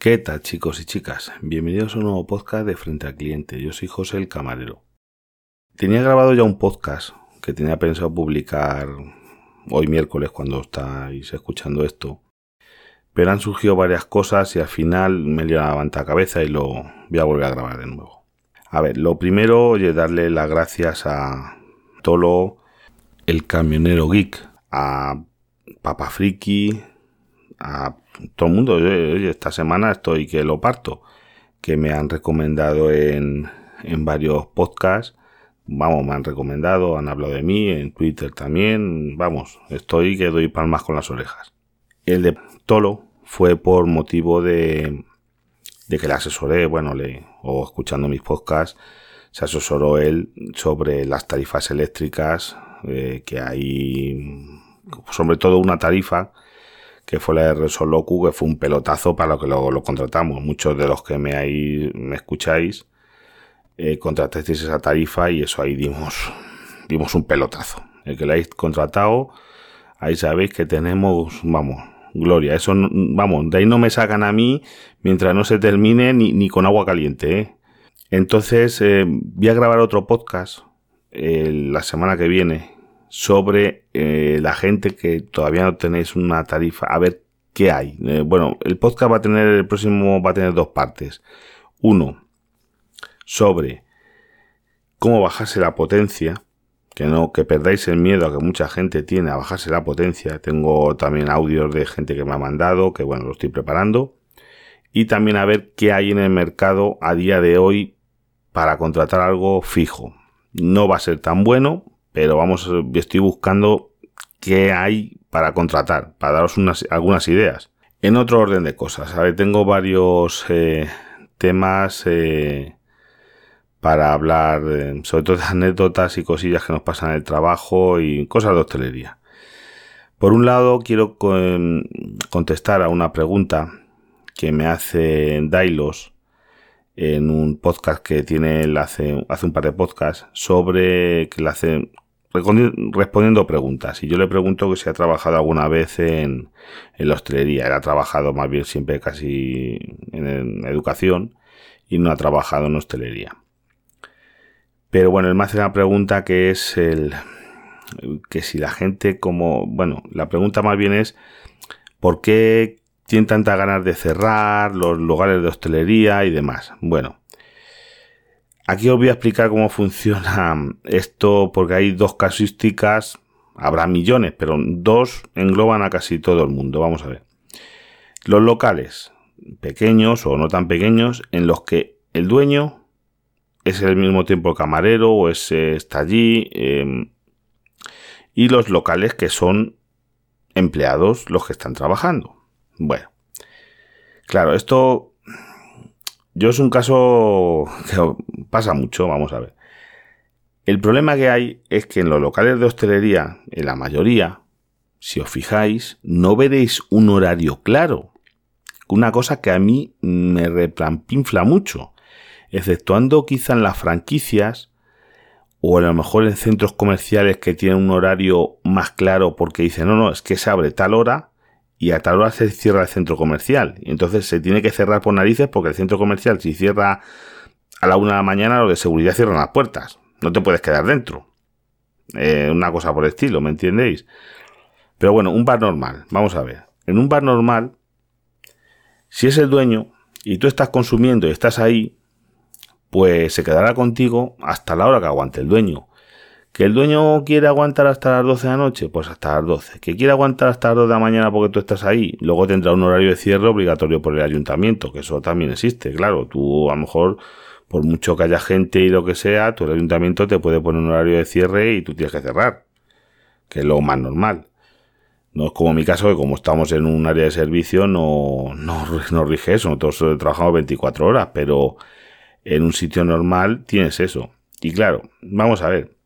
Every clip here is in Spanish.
¿Qué tal chicos y chicas? Bienvenidos a un nuevo podcast de Frente al Cliente. Yo soy José el Camarero. Tenía grabado ya un podcast que tenía pensado publicar hoy miércoles cuando estáis escuchando esto. Pero han surgido varias cosas y al final me dio la la cabeza y lo voy a volver a grabar de nuevo. A ver, lo primero, oye, darle las gracias a Tolo, el camionero geek, a Papa Friki, a todo el mundo. Esta semana estoy que lo parto. Que me han recomendado en, en varios podcasts. Vamos, me han recomendado, han hablado de mí, en Twitter también. Vamos, estoy que doy palmas con las orejas. El de Tolo fue por motivo de, de que le asesoré, bueno, o escuchando mis podcasts, se asesoró él sobre las tarifas eléctricas, eh, que hay, sobre todo una tarifa que fue la de Resolocu, que fue un pelotazo para lo que lo, contratamos. Muchos de los que me, ahí, me escucháis eh, contratasteis esa tarifa y eso ahí dimos, dimos un pelotazo. El que la habéis contratado, ahí sabéis que tenemos, vamos, gloria. Eso, vamos, de ahí no me sacan a mí mientras no se termine ni, ni con agua caliente. ¿eh? Entonces, eh, voy a grabar otro podcast la semana que viene sobre eh, la gente que todavía no tenéis una tarifa. A ver qué hay. Eh, bueno, el podcast va a tener, el próximo va a tener dos partes. Uno, sobre cómo bajarse la potencia. Que no, que perdáis el miedo a que mucha gente tiene a bajarse la potencia. Tengo también audios de gente que me ha mandado, que bueno, lo estoy preparando. Y también a ver qué hay en el mercado a día de hoy para contratar algo fijo. No va a ser tan bueno, pero vamos, estoy buscando qué hay para contratar, para daros unas, algunas ideas. En otro orden de cosas, a tengo varios eh, temas eh, para hablar, eh, sobre todo de anécdotas y cosillas que nos pasan en el trabajo y cosas de hostelería. Por un lado, quiero contestar a una pregunta que me hace Dailos en un podcast que tiene hace, hace un par de podcasts sobre que le hace respondiendo preguntas. Y yo le pregunto que si ha trabajado alguna vez en, en la hostelería. Él ha trabajado más bien siempre casi en, educación y no ha trabajado en hostelería. Pero bueno, él me hace una pregunta que es el que si la gente como, bueno, la pregunta más bien es ¿por qué tienen tantas ganas de cerrar los lugares de hostelería y demás? Bueno, Aquí os voy a explicar cómo funciona esto porque hay dos casuísticas, habrá millones, pero dos engloban a casi todo el mundo. Vamos a ver. Los locales, pequeños o no tan pequeños, en los que el dueño es al mismo tiempo el camarero o es, está allí. Em, y los locales que son empleados los que están trabajando. Bueno, claro, esto yo es un caso que pasa mucho, vamos a ver. El problema que hay es que en los locales de hostelería, en la mayoría, si os fijáis, no veréis un horario claro. Una cosa que a mí me replanpinfla mucho, exceptuando quizá en las franquicias o a lo mejor en centros comerciales que tienen un horario más claro porque dicen, no, no, es que se abre tal hora y a tal hora se cierra el centro comercial. Y entonces se tiene que cerrar por narices porque el centro comercial si cierra a la una de la mañana, los de seguridad cierran las puertas. No te puedes quedar dentro. Eh, una cosa por el estilo, ¿me entendéis? Pero bueno, un bar normal, vamos a ver. En un bar normal, si es el dueño y tú estás consumiendo y estás ahí, pues se quedará contigo hasta la hora que aguante el dueño. ¿Que el dueño quiere aguantar hasta las 12 de la noche? Pues hasta las 12. ¿Que quiere aguantar hasta las 2 de la mañana porque tú estás ahí? Luego tendrá un horario de cierre obligatorio por el ayuntamiento, que eso también existe, claro. Tú a lo mejor, por mucho que haya gente y lo que sea, tu ayuntamiento te puede poner un horario de cierre y tú tienes que cerrar, que es lo más normal. No es como mi caso, que como estamos en un área de servicio, no, no, no rige eso. Nosotros trabajamos 24 horas, pero en un sitio normal tienes eso. Y claro, vamos a ver,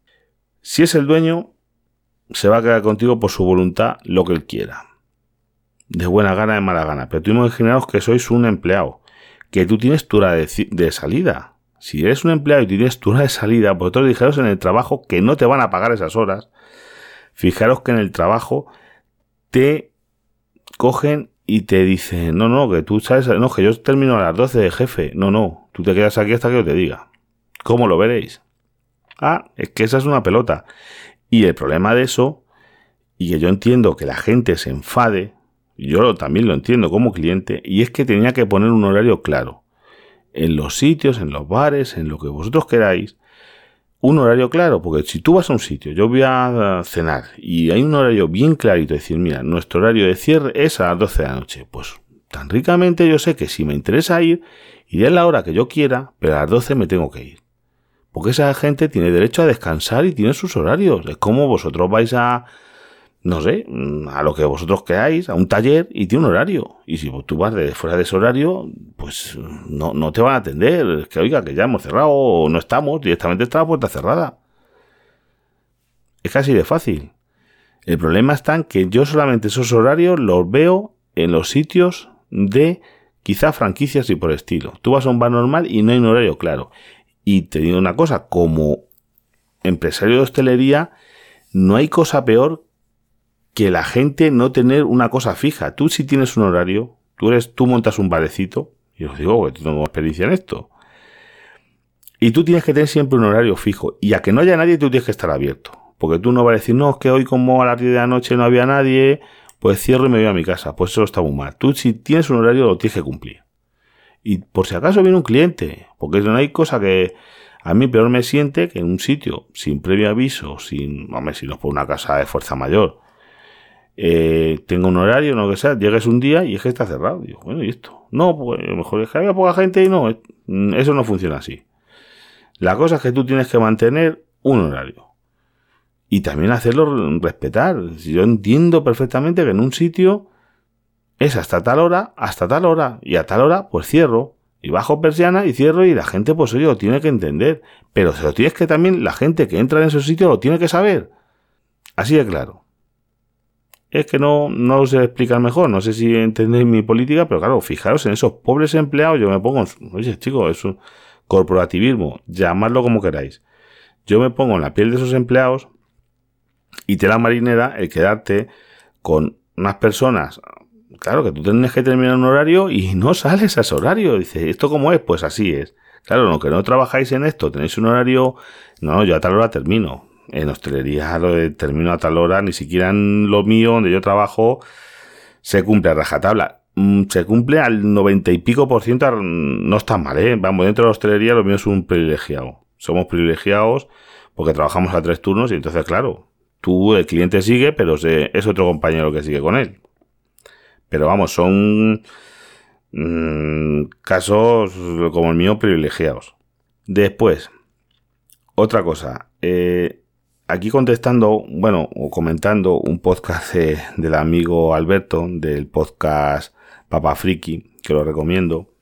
si es el dueño, se va a quedar contigo por su voluntad lo que él quiera. De buena gana, de mala gana. Pero tú imaginaos que sois un empleado, que tú tienes tu hora de, salida. Si eres un empleado y tienes tu hora de salida, vosotros dijeros en el trabajo que no te van a pagar esas horas. Fijaros que en el trabajo te cogen y te dice, no, no, que tú sabes, no, que yo termino a las 12 de jefe. No, no, tú te quedas aquí hasta que yo te diga. ¿Cómo lo veréis? Ah, es que esa es una pelota. Y el problema de eso, y que yo entiendo que la gente se enfade, yo también lo entiendo como cliente, y es que tenía que poner un horario claro. En los sitios, en los bares, en lo que vosotros queráis, un horario claro, porque si tú vas a un sitio, yo voy a cenar y hay un horario bien clarito, decir, mira, nuestro horario de cierre es a las 12 de la noche, pues tan ricamente yo sé que si me interesa ir, iré a la hora que yo quiera, pero a las 12 me tengo que ir. Porque esa gente tiene derecho a descansar y tiene sus horarios. Es como vosotros vais a, no sé, a lo que vosotros queráis, a un taller y tiene un horario. Y si tú vas de fuera de ese horario, pues no, no te van a atender. Es que oiga, que ya hemos cerrado o no estamos, directamente está la puerta cerrada. Es casi de fácil. El problema está en que yo solamente esos horarios los veo en los sitios de quizá franquicias y por estilo. Tú vas a un bar normal y no hay un horario claro. Y te digo una cosa, como empresario de hostelería, no hay cosa peor que la gente no tener una cosa fija. Tú si tienes un horario, tú eres, tú montas un barecito, y os digo que tengo experiencia en esto. Y tú tienes que tener siempre un horario fijo. Y a que no haya nadie, tú tienes que estar abierto. Porque tú no vas a decir, no, es que hoy como a las 10 de la noche no había nadie, pues cierro y me voy a mi casa. Pues eso está muy mal. Tú si tienes un horario lo tienes que cumplir. Y por si acaso viene un cliente, porque no hay cosa que a mí peor me siente que en un sitio sin previo aviso, sin, hombre, si no es por una casa de fuerza mayor, eh, tengo un horario, no que sea, llegues un día y es que está cerrado. Digo, bueno, ¿y esto? No, pues mejor es que había poca gente y no, eso no funciona así. La cosa es que tú tienes que mantener un horario. Y también hacerlo respetar. Yo entiendo perfectamente que en un sitio es hasta tal hora, hasta tal hora, y a tal hora, pues cierro. Y bajo persiana y cierro y la gente, pues oye, lo tiene que entender. Pero se lo tienes que también, la gente que entra en esos sitios lo tiene que saber. Así de claro es que no, no lo sé explicar mejor, no sé si entendéis mi política, pero claro, fijaros en esos pobres empleados, yo me pongo, oye chicos, es un corporativismo, llamadlo como queráis. Yo me pongo en la piel de esos empleados y te la marinera el quedarte con unas personas, claro que tú tienes que terminar un horario y no sales a ese horario. Dice, ¿esto cómo es? Pues así es. Claro, no que no trabajáis en esto, tenéis un horario, no, yo a tal hora termino en hostelería lo termino a tal hora, ni siquiera en lo mío, donde yo trabajo, se cumple a rajatabla. Mm, se cumple al noventa y pico por ciento, no está mal, ¿eh? Vamos, dentro de la hostelería lo mío es un privilegiado. Somos privilegiados porque trabajamos a tres turnos y entonces, claro, tú, el cliente sigue, pero es otro compañero que sigue con él. Pero vamos, son mm, casos como el mío privilegiados. Después, otra cosa. Eh, aquí contestando, bueno, o comentando un podcast del amigo Alberto, del podcast Papa Friki, que lo recomiendo,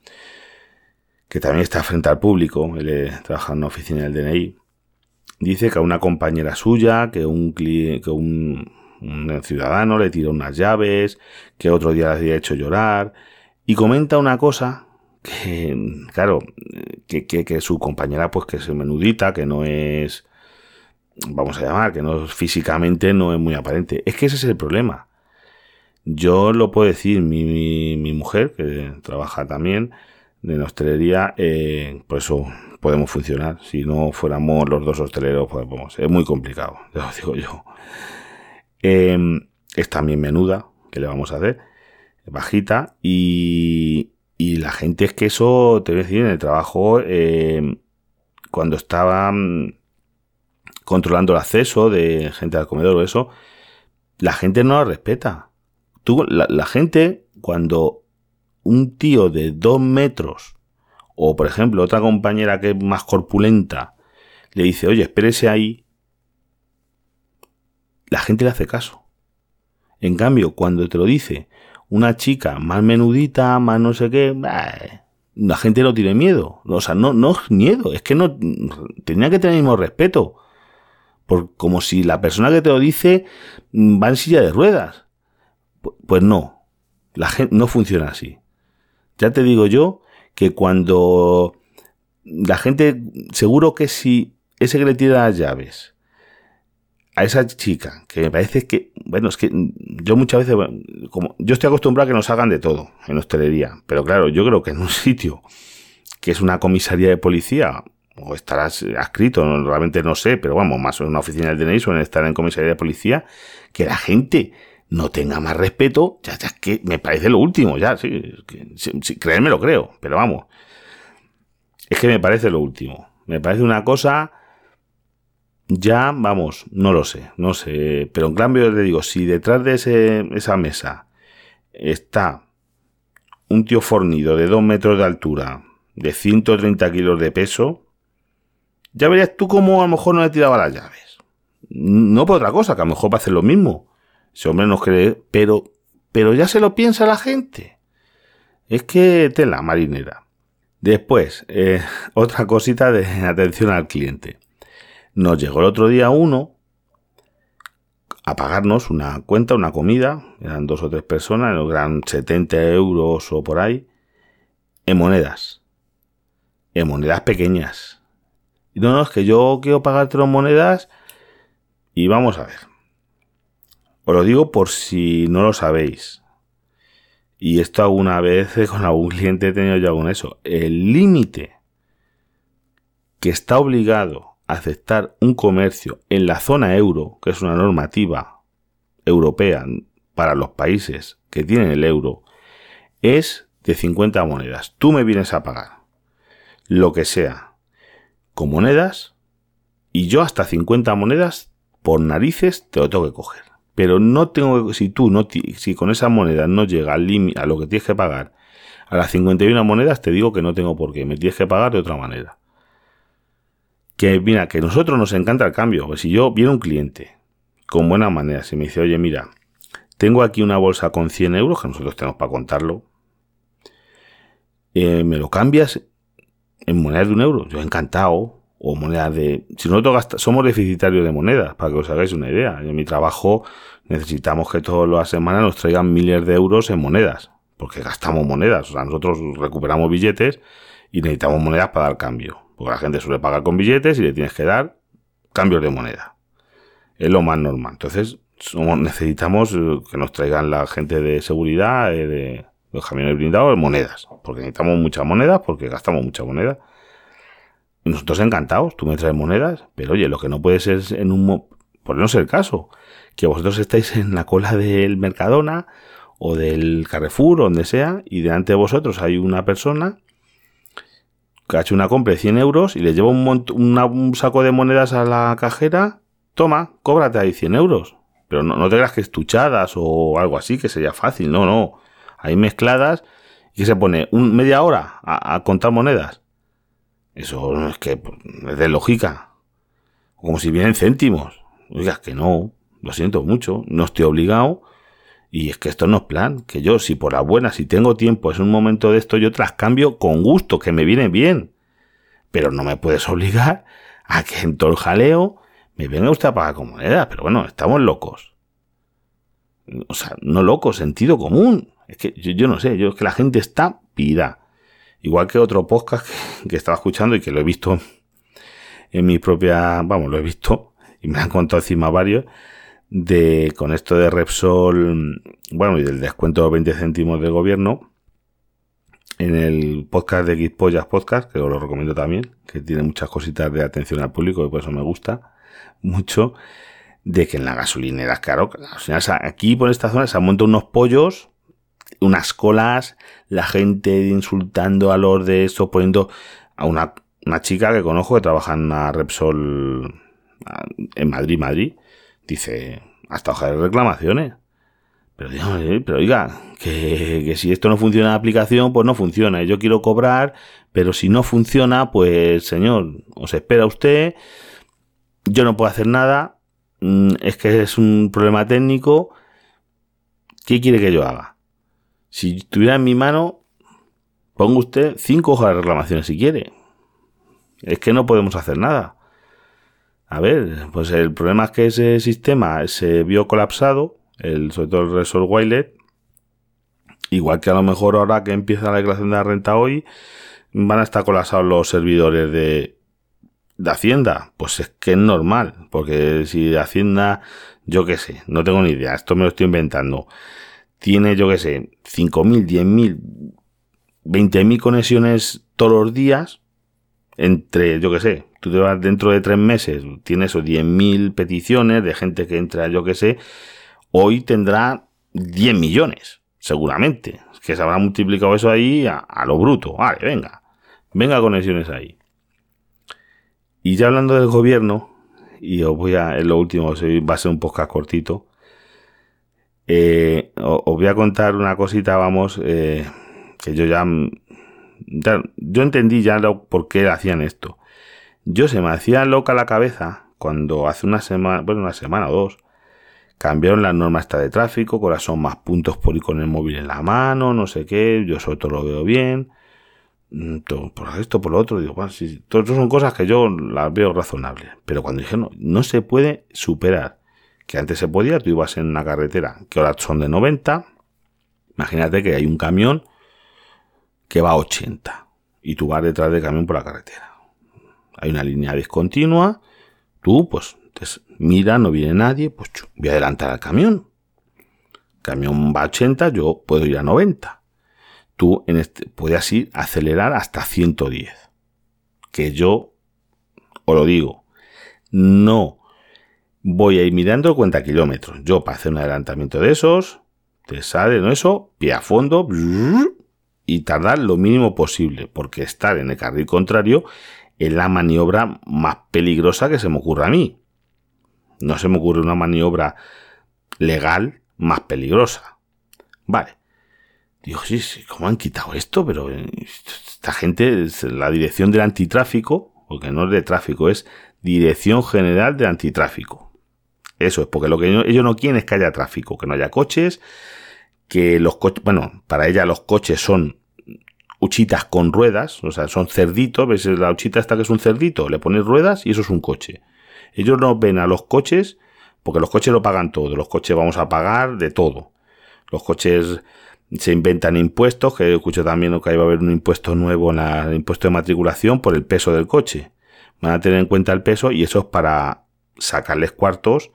que también está frente al público, él trabaja en una oficina del DNI, dice que a una compañera suya, que un, que un, ciudadano le tiró unas llaves, que otro día le había hecho llorar, y comenta una cosa que, claro, que, que, su compañera pues que es menudita, que no es vamos a llamar, que no físicamente no es muy aparente. Es que ese es el problema. Yo lo puedo decir, mi, mi, mujer, que trabaja también en hostelería, eh, por eso podemos funcionar. Si no fuéramos los dos hosteleros, pues es muy complicado, ya lo digo yo. Em, es también menuda, que le vamos a hacer? Bajita y, y la gente es que eso, te voy a decir, en el trabajo, eh, cuando estaba controlando el acceso de gente al comedor o eso, la gente no la respeta. Tú, la, gente, cuando un tío de dos metros, o por ejemplo otra compañera que es más corpulenta, le dice, oye, espérese ahí, la gente le hace caso. En cambio, cuando te lo dice una chica más menudita, más no sé qué, la gente no tiene miedo. O sea, no, no es miedo, es que no tenía que tener el mismo respeto como si la persona que te lo dice mm, va en silla de ruedas. Pues no, la gente no funciona así. Ya te digo yo que cuando la gente, seguro que si ese que le tira las llaves a esa chica, que me parece que, bueno, es que yo muchas veces, como yo estoy acostumbrado a que nos hagan de todo en hostelería, pero claro, yo creo que en un sitio que es una comisaría de policía, o estarás adscrito, realmente no sé, pero vamos, más en una oficina del DNI suelen estar en comisaría de policía, que la gente no tenga más respeto, ya, ya que me parece lo último, ya, sí, sí, creerme lo creo, pero vamos, es que me parece lo último, me parece una cosa, ya, vamos, no lo sé, no sé, pero en cambio le digo, si detrás de ese, esa mesa está un tío fornido de dos metros de altura, de 130 kilos de peso, ya verías tú cómo a lo mejor no le tiraba las llaves. No por otra cosa, que a lo mejor va a hacer lo mismo. Ese hombre no cree, pero, pero ya se lo piensa la gente. Es que tela marinera. Después, eh, otra cosita de atención al cliente. Nos llegó el otro día uno a pagarnos una cuenta, una comida, eran dos o tres personas, eran 70 euros o por ahí, en monedas. En monedas pequeñas. Y no, no, es que yo quiero pagarte las monedas y vamos a ver. Os lo digo por si no lo sabéis. Y esto alguna vez con algún cliente he tenido ya con eso. El límite que está obligado aceptar un comercio en la zona euro, que es una normativa europea para los países que tienen el euro, es de 50 monedas. Tú me vienes a pagar lo que sea con monedas y yo hasta 50 monedas por narices te lo tengo que coger. Pero no tengo si tú no si con esa moneda no llega al límite a lo que tienes que pagar a las 51 monedas te digo que no tengo por qué, me tienes que pagar de otra manera. Que mira, que nosotros nos encanta el cambio, que si yo viene un cliente con buena manera, se me dice, "Oye, mira, tengo aquí una bolsa con 100 euros que nosotros tenemos para contarlo. Eh, me lo cambias en monedas de un euro, yo encantado, o monedas de... Si nosotros somos deficitarios de monedas, para que os hagáis una idea. En mi trabajo necesitamos que todas las semanas nos traigan miles de euros en monedas, porque gastamos monedas, o sea, nosotros recuperamos billetes y necesitamos monedas para dar cambio, porque la gente suele pagar con billetes y le tienes que dar cambios de moneda. Es lo más normal. Entonces, somos, necesitamos eh, que nos traigan la gente de seguridad, eh, de los camiones blindados, monedas, porque necesitamos muchas monedas, porque gastamos mucha moneda. Nosotros encantados, tú me traes monedas, pero oye, lo que no puede ser en un... Por no ser el caso, que vosotros estáis en la cola del Mercadona o del Carrefour donde sea, y delante de vosotros hay una persona ha hecho una compra de 100 euros y le lleva un, un saco de monedas a la cajera, toma, cóbrate ahí 100 euros. Pero no, no te creas que estuchadas o algo así, que sería fácil, no, no ahí mezcladas, y que se pone un, media hora a, contar monedas. Eso es que pues, es de lógica. Como si vienen céntimos. Oiga, que no, lo siento mucho, no estoy obligado. Y es que esto no es plan, que yo si por la buena, si tengo tiempo, es un momento de esto, yo tras cambio con gusto, que me viene bien. Pero no me puedes obligar a que en todo el jaleo me venga usted a pagar con moneda. Pero bueno, estamos locos. O sea, no locos, sentido común. Es que yo, no sé, yo es que la gente está pida. Igual que otro podcast que, estaba escuchando y que lo he visto en mi propia, vamos, lo he visto y me han contado encima varios, de con esto de Repsol, bueno, y del descuento de 20 céntimos del gobierno, en el podcast de Gitpollas Podcast, que os lo recomiendo también, que tiene muchas cositas de atención al público y por eso me gusta mucho, de que en la gasolinera, claro, aquí por esta zona se han montado unos pollos unas colas, la gente insultando a los de esto, poniendo a una, una chica que conozco que trabaja en Repsol en Madrid, Madrid, dice, hasta hoja de reclamaciones. Pero, pero oiga, que, si esto no funciona la aplicación, pues no funciona. Yo quiero cobrar, pero si no funciona, pues señor, os espera usted, yo no puedo hacer nada, mm, es que es un problema técnico, ¿qué quiere que yo haga? Si tuviera en mi mano, ponga usted cinco hojas de reclamaciones si quiere. Es que no podemos hacer nada. A ver, pues el problema es que ese sistema se vio colapsado, el, sobre todo el Resort Wilet, igual que a lo mejor ahora que empieza la declaración de la renta hoy, van a estar colapsados los servidores de de Hacienda, pues es que es normal, porque si Hacienda, yo qué sé, no tengo ni idea, esto me lo estoy inventando, tiene, yo qué sé, 5.000, 10.000, 20.000 conexiones todos los días, entre, yo qué sé, tú te vas dentro de tres meses, tienes 10.000 peticiones de gente que entra, yo qué sé, hoy tendrá 10 millones, seguramente, que se habrá multiplicado eso ahí a, lo bruto, vale, venga, venga conexiones ahí. Y ya hablando del gobierno, y os voy a, en lo último, va a ser un podcast cortito, eh, os voy a contar una cosita, vamos, eh, que yo ya, yo entendí ya lo, por qué hacían esto. Yo se me hacía loca la cabeza cuando hace una semana, bueno, una semana o dos, cambiaron las normas de tráfico, son más puntos por ir con el móvil en la mano, no sé qué, yo sobre todo lo veo bien. Mm, por esto, por lo otro, digo, bueno, sí, todo son cosas que yo las veo razonables. Pero cuando dije, no, no se puede superar, que antes se podía, tú ibas en una carretera que ahora son de 90, imagínate que hay un camión que va a 80 y tú vas detrás del camión por la carretera. Hay una línea discontinua, tú pues mira, no viene nadie, pues voy a adelantar al camión. Camión va a 80, yo puedo ir a 90 tú en este, puedes así acelerar hasta 110. Que yo, os lo digo, no voy a ir mirando cuenta kilómetros. Yo para hacer un adelantamiento de esos, te sale ¿no? eso, pie a fondo y tardar lo mínimo posible, porque estar en el carril contrario es la maniobra más peligrosa que se me ocurre a mí. No se me ocurre una maniobra legal más peligrosa. Vale. Digo, sí, sí, ¿cómo han quitado esto? Pero eh, esta gente, la dirección del antitráfico, porque no es de tráfico, es Dirección General de Antitráfico. Eso es, porque lo que ellos no quieren es que haya tráfico, que no haya coches, que los coches, bueno, para ella los coches son huchitas con ruedas, o sea, son cerditos, ves la huchita esta que es un cerdito, le pones ruedas y eso es un coche. Ellos no ven a los coches, porque los coches lo pagan todo, los coches vamos a pagar de todo. Los coches se inventan impuestos, que escucho también que va a haber un impuesto nuevo en el impuesto de matriculación por el peso del coche. Van a tener en cuenta el peso y eso es para sacarles cuartos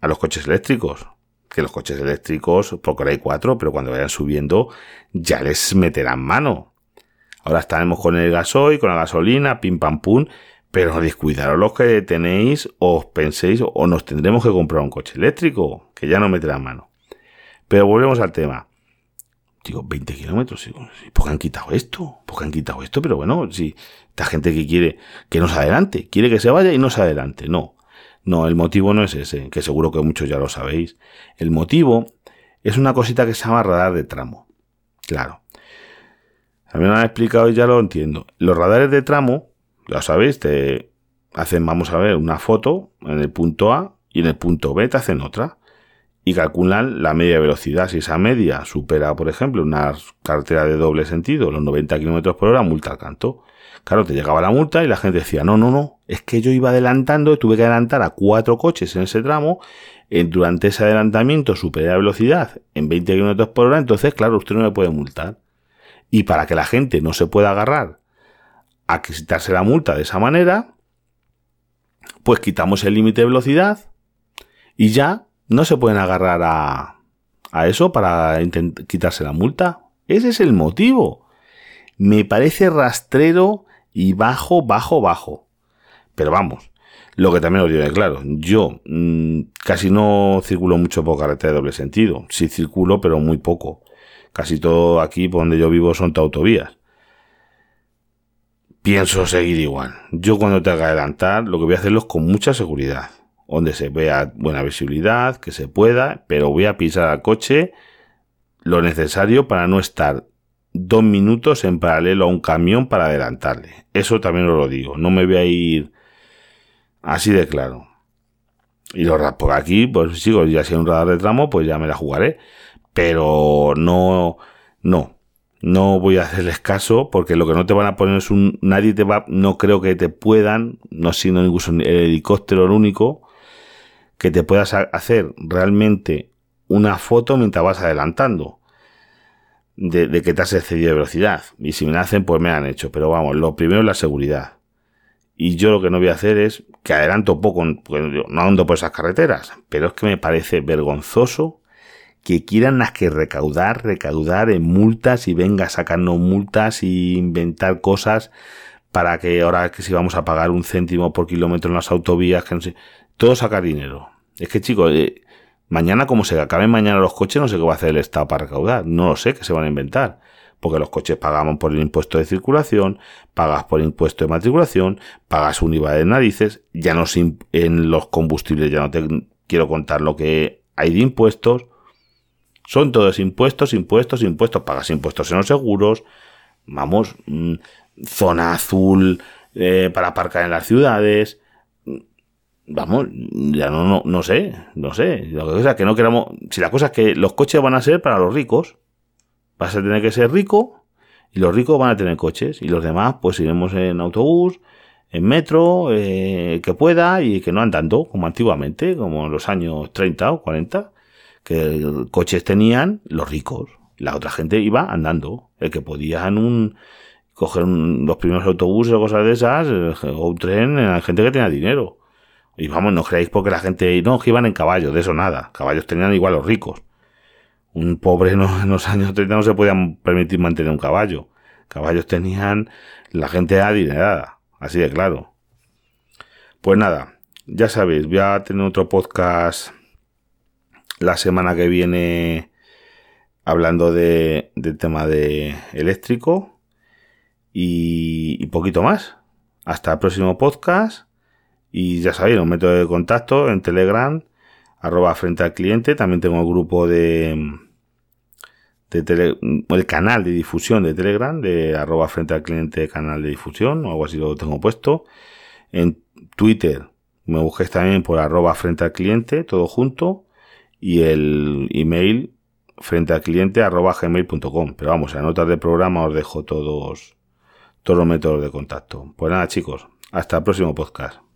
a los coches eléctricos. Que los coches eléctricos, porque ahora hay cuatro, pero cuando vayan subiendo ya les meterán mano. Ahora estaremos con el gasoil, con la gasolina, pim pam pum, pero descuidaros los que tenéis, os penséis, o nos tendremos que comprar un coche eléctrico, que ya no meterán mano. Pero volvemos al tema. Digo, 20 kilómetros. ¿Por qué han quitado esto? ¿Por qué han quitado esto? Pero bueno, si esta gente que quiere que no se adelante, quiere que se vaya y no se adelante. No, no, el motivo no es ese, que seguro que muchos ya lo sabéis. El motivo es una cosita que se llama radar de tramo. Claro. A mí me lo han explicado y ya lo entiendo. Los radares de tramo, ya sabéis, te hacen, vamos a ver, una foto en el punto A y en el punto B te hacen otra y calculan la media velocidad. Si esa media supera, por ejemplo, una carretera de doble sentido, los 90 km por hora, multa al canto. Claro, te llegaba la multa y la gente decía, no, no, no, es que yo iba adelantando, y tuve que adelantar a cuatro coches en ese tramo, eh, durante ese adelantamiento superé la velocidad en 20 km por hora, entonces, claro, usted no me puede multar. Y para que la gente no se pueda agarrar a quitarse la multa de esa manera, pues quitamos el límite de velocidad y ya no se pueden agarrar a, a eso para quitarse la multa. Ese es el motivo. Me parece rastrero y bajo, bajo, bajo. Pero vamos, lo que también os digo claro, yo mm, casi no circulo mucho por carretera de doble sentido. Sí circulo, pero muy poco. Casi todo aquí por donde yo vivo son autovías. Pienso seguir igual. Yo cuando tenga que adelantar, lo que voy a hacerlo es con mucha seguridad donde se vea buena visibilidad, que se pueda, pero voy a pisar al coche lo necesario para no estar dos minutos en paralelo a un camión para adelantarle. Eso también os lo digo, no me voy a ir así de claro. Y los por aquí, pues sigo, ya si hay un radar de tramo, pues ya me la jugaré. Pero no, no, no voy a hacerles caso porque lo que no te van a poner es un, nadie te va, no creo que te puedan, no siendo incluso el helicóptero el único, que te puedas hacer realmente una foto mientras vas adelantando. De, que te has excedido de velocidad. Y si me hacen, pues me han hecho. Pero vamos, lo primero es la seguridad. Y yo lo que no voy a hacer es que adelanto poco, no ando por esas carreteras, pero es que me parece vergonzoso que quieran las que recaudar, recaudar en multas y venga sacando multas y inventar cosas para que ahora que si vamos a pagar un céntimo por kilómetro en las autovías, que no sé, todo sacar dinero. Es que chicos, eh, mañana como se acaben mañana los coches, no sé qué va a hacer el Estado para recaudar, no lo sé, qué se van a inventar. Porque los coches pagamos por el impuesto de circulación, pagas por impuesto de matriculación, pagas un IVA de narices, ya no en los combustibles, ya no te quiero contar lo que hay de impuestos. Son todos impuestos, impuestos, impuestos, pagas impuestos en los seguros, vamos, mm, zona azul eh, para aparcar en las ciudades. Vamos, ya no, no, no sé, no sé. Lo que es que no queramos. Si la cosa es que los coches van a ser para los ricos, vas a tener que ser rico y los ricos van a tener coches y los demás pues iremos en autobús, en metro, eh, que pueda y que no andando como antiguamente, como en los años 30 o 40, que coches tenían los ricos. La otra gente iba andando. El que podía en un coger los primeros autobuses o cosas de esas, eh, o un tren, la gente que tenía dinero. Y vamos, no creáis porque la gente, no, que iban en caballos, de eso nada. Caballos tenían igual los ricos. Un pobre en los años 30 no se podían permitir mantener un caballo. Caballos tenían la gente adinerada, así de claro. Pues nada, ya sabéis, voy a tener otro podcast la semana que viene hablando de, del tema de eléctrico y, poquito más. Hasta el próximo podcast. Y ya sabéis, un método de contacto en Telegram, arroba frente al cliente. También tengo el grupo de, el canal de difusión de Telegram, de arroba frente al cliente canal de difusión, o algo así lo tengo puesto. En Twitter me busquéis también por arroba frente al cliente, todo junto. Y el email frente al cliente arroba gmail.com. Pero vamos, en notas de programa os dejo todos todos los métodos de contacto. Pues nada chicos, hasta el próximo podcast.